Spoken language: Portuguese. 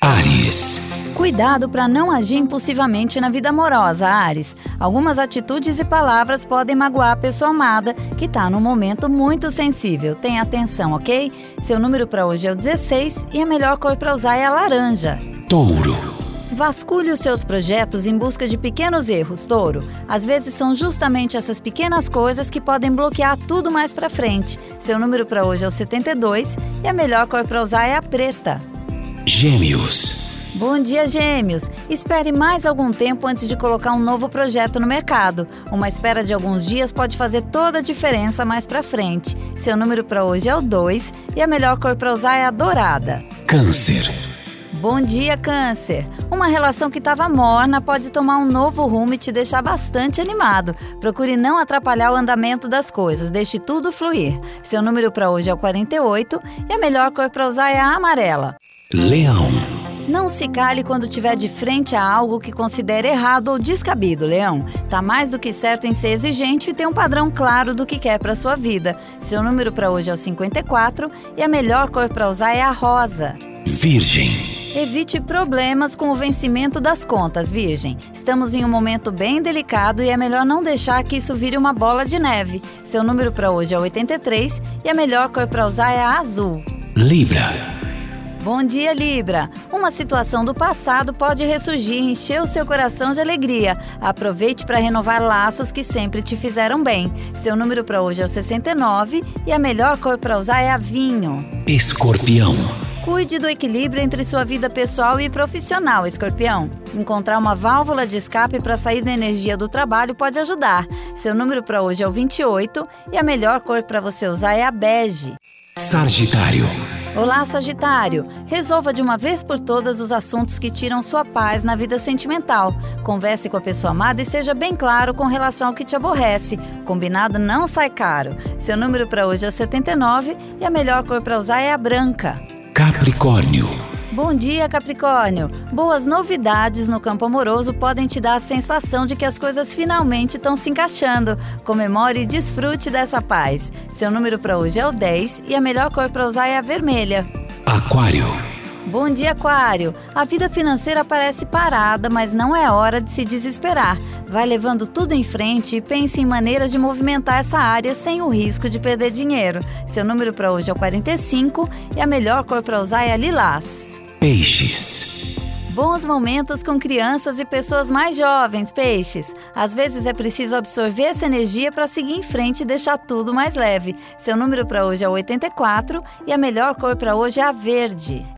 Ares. Cuidado para não agir impulsivamente na vida amorosa, Ares. Algumas atitudes e palavras podem magoar a pessoa amada, que está num momento muito sensível. Tenha atenção, ok? Seu número para hoje é o 16 e a melhor cor para usar é a laranja. Touro. Vasculhe os seus projetos em busca de pequenos erros, touro. Às vezes são justamente essas pequenas coisas que podem bloquear tudo mais para frente. Seu número para hoje é o 72 e a melhor cor para usar é a preta. Gêmeos. Bom dia, Gêmeos! Espere mais algum tempo antes de colocar um novo projeto no mercado. Uma espera de alguns dias pode fazer toda a diferença mais para frente. Seu número para hoje é o 2 e a melhor cor para usar é a dourada. Câncer. Bom dia, Câncer! Uma relação que estava morna pode tomar um novo rumo e te deixar bastante animado. Procure não atrapalhar o andamento das coisas, deixe tudo fluir. Seu número para hoje é o 48 e a melhor cor para usar é a amarela. Leão. Não se cale quando tiver de frente a algo que considere errado ou descabido, Leão. Tá mais do que certo em ser exigente e ter um padrão claro do que quer para sua vida. Seu número para hoje é o 54 e a melhor cor para usar é a rosa. Virgem. Evite problemas com o vencimento das contas, Virgem. Estamos em um momento bem delicado e é melhor não deixar que isso vire uma bola de neve. Seu número para hoje é 83 e a melhor cor para usar é a azul. Libra. Bom dia, Libra! Uma situação do passado pode ressurgir e encher o seu coração de alegria. Aproveite para renovar laços que sempre te fizeram bem. Seu número para hoje é o 69 e a melhor cor para usar é a vinho. Escorpião. Cuide do equilíbrio entre sua vida pessoal e profissional, escorpião. Encontrar uma válvula de escape para sair da energia do trabalho pode ajudar. Seu número para hoje é o 28 e a melhor cor para você usar é a bege. Sagitário. Olá, Sagitário! Resolva de uma vez por todas os assuntos que tiram sua paz na vida sentimental. Converse com a pessoa amada e seja bem claro com relação ao que te aborrece. Combinado não sai caro. Seu número para hoje é o 79 e a melhor cor para usar é a branca. Capricórnio. Bom dia, Capricórnio! Boas novidades no campo amoroso podem te dar a sensação de que as coisas finalmente estão se encaixando. Comemore e desfrute dessa paz. Seu número para hoje é o 10 e a melhor cor para usar é a vermelha. Aquário. Bom dia, Aquário! A vida financeira parece parada, mas não é hora de se desesperar. Vai levando tudo em frente e pense em maneiras de movimentar essa área sem o risco de perder dinheiro. Seu número para hoje é o 45 e a melhor cor para usar é a lilás. Peixes. Bons momentos com crianças e pessoas mais jovens, peixes. Às vezes é preciso absorver essa energia para seguir em frente e deixar tudo mais leve. Seu número para hoje é o 84 e a melhor cor para hoje é a verde.